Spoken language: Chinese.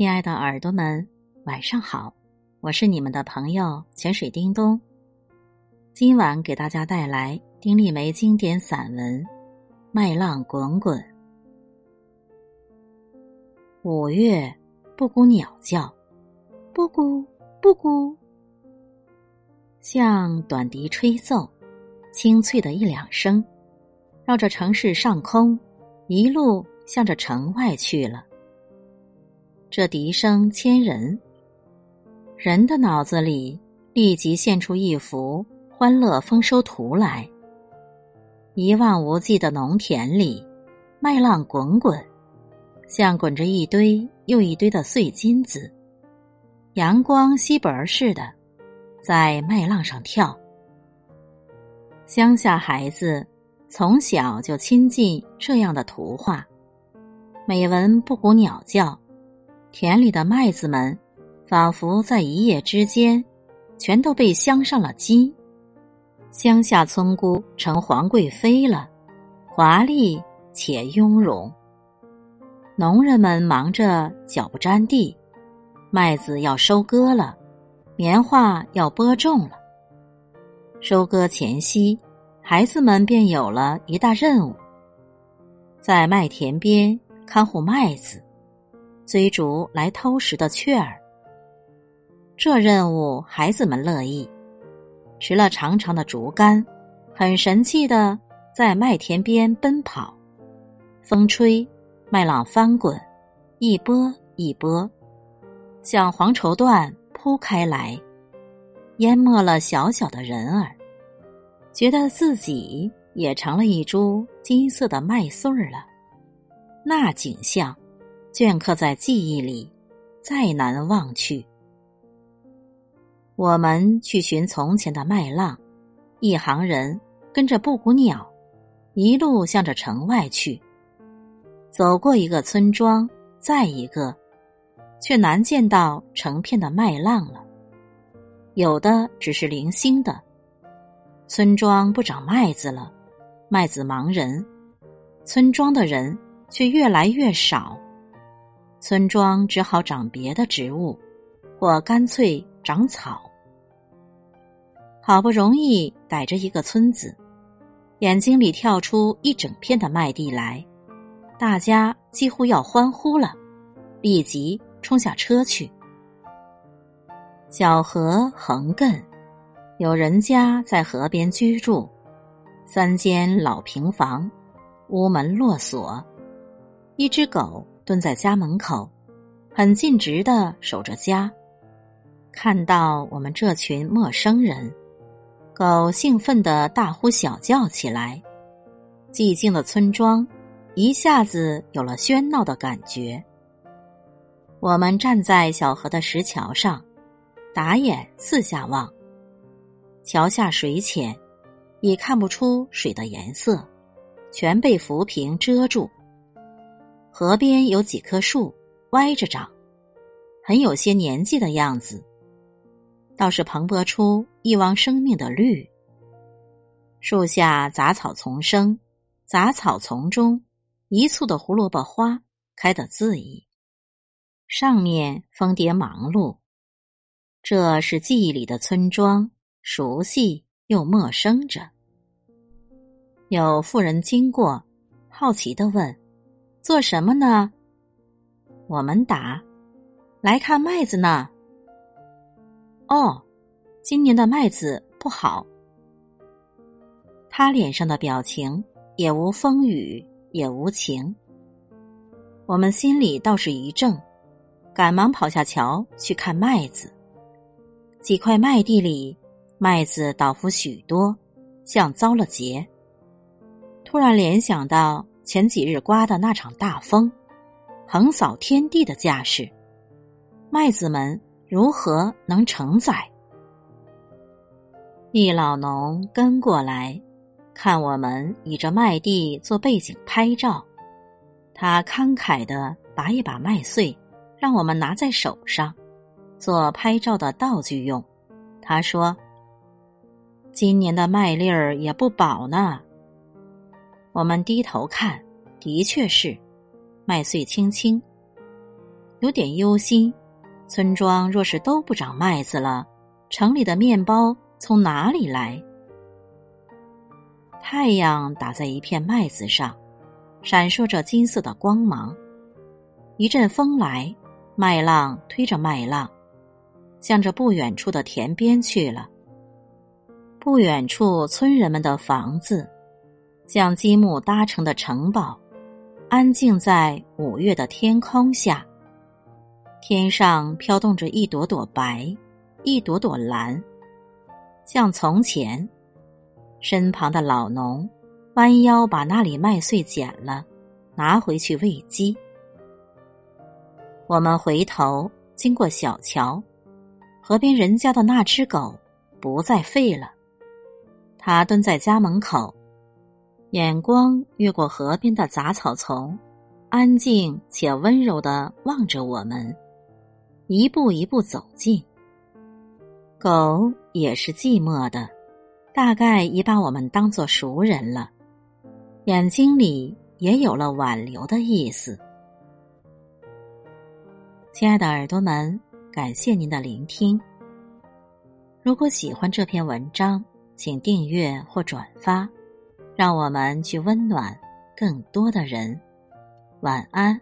亲爱的耳朵们，晚上好！我是你们的朋友泉水叮咚。今晚给大家带来丁立梅经典散文《麦浪滚滚》。五月，布谷鸟叫，布谷布谷，像短笛吹奏，清脆的一两声，绕着城市上空，一路向着城外去了。这笛声牵人，人的脑子里立即现出一幅欢乐丰收图来。一望无际的农田里，麦浪滚滚，像滚着一堆又一堆的碎金子，阳光吸本儿似的，在麦浪上跳。乡下孩子从小就亲近这样的图画，每闻布谷鸟叫。田里的麦子们，仿佛在一夜之间，全都被镶上了金。乡下村姑成皇贵妃了，华丽且雍容。农人们忙着脚不沾地，麦子要收割了，棉花要播种了。收割前夕，孩子们便有了一大任务，在麦田边看护麦子。追逐来偷食的雀儿，这任务孩子们乐意，持了长长的竹竿，很神气的在麦田边奔跑。风吹，麦浪翻滚，一波一波，像黄绸缎铺开来，淹没了小小的人儿，觉得自己也成了一株金色的麦穗儿了。那景象。镌刻在记忆里，再难忘去。我们去寻从前的麦浪，一行人跟着布谷鸟，一路向着城外去。走过一个村庄，再一个，却难见到成片的麦浪了。有的只是零星的。村庄不长麦子了，麦子忙人，村庄的人却越来越少。村庄只好长别的植物，或干脆长草。好不容易逮着一个村子，眼睛里跳出一整片的麦地来，大家几乎要欢呼了，立即冲下车去。小河横亘，有人家在河边居住，三间老平房，屋门落锁，一只狗。蹲在家门口，很尽职的守着家。看到我们这群陌生人，狗兴奋的大呼小叫起来。寂静的村庄一下子有了喧闹的感觉。我们站在小河的石桥上，打眼四下望，桥下水浅，已看不出水的颜色，全被浮萍遮住。河边有几棵树，歪着长，很有些年纪的样子，倒是蓬勃出一汪生命的绿。树下杂草丛生，杂草丛中一簇的胡萝卜花开得恣意，上面蜂蝶忙碌。这是记忆里的村庄，熟悉又陌生着。有妇人经过，好奇的问。做什么呢？我们答：“来看麦子呢。”哦，今年的麦子不好。他脸上的表情也无风雨，也无情。我们心里倒是一怔，赶忙跑下桥去看麦子。几块麦地里，麦子倒伏许多，像遭了劫。突然联想到。前几日刮的那场大风，横扫天地的架势，麦子们如何能承载？一老农跟过来，看我们倚着麦地做背景拍照，他慷慨的拔一把麦穗，让我们拿在手上，做拍照的道具用。他说：“今年的麦粒儿也不保呢。”我们低头看，的确是麦穗青青。有点忧心。村庄若是都不长麦子了，城里的面包从哪里来？太阳打在一片麦子上，闪烁着金色的光芒。一阵风来，麦浪推着麦浪，向着不远处的田边去了。不远处，村人们的房子，像积木搭成的城堡，安静在五月的天空下。天上飘动着一朵朵白，一朵朵蓝，像从前。身旁的老农弯腰把那里麦穗剪了，拿回去喂鸡。我们回头经过小桥，河边人家的那只狗不再吠了。它蹲在家门口，眼光越过河边的杂草丛，安静且温柔的望着我们，一步一步走近。狗也是寂寞的。大概已把我们当做熟人了，眼睛里也有了挽留的意思。亲爱的耳朵们，感谢您的聆听。如果喜欢这篇文章，请订阅或转发，让我们去温暖更多的人。晚安。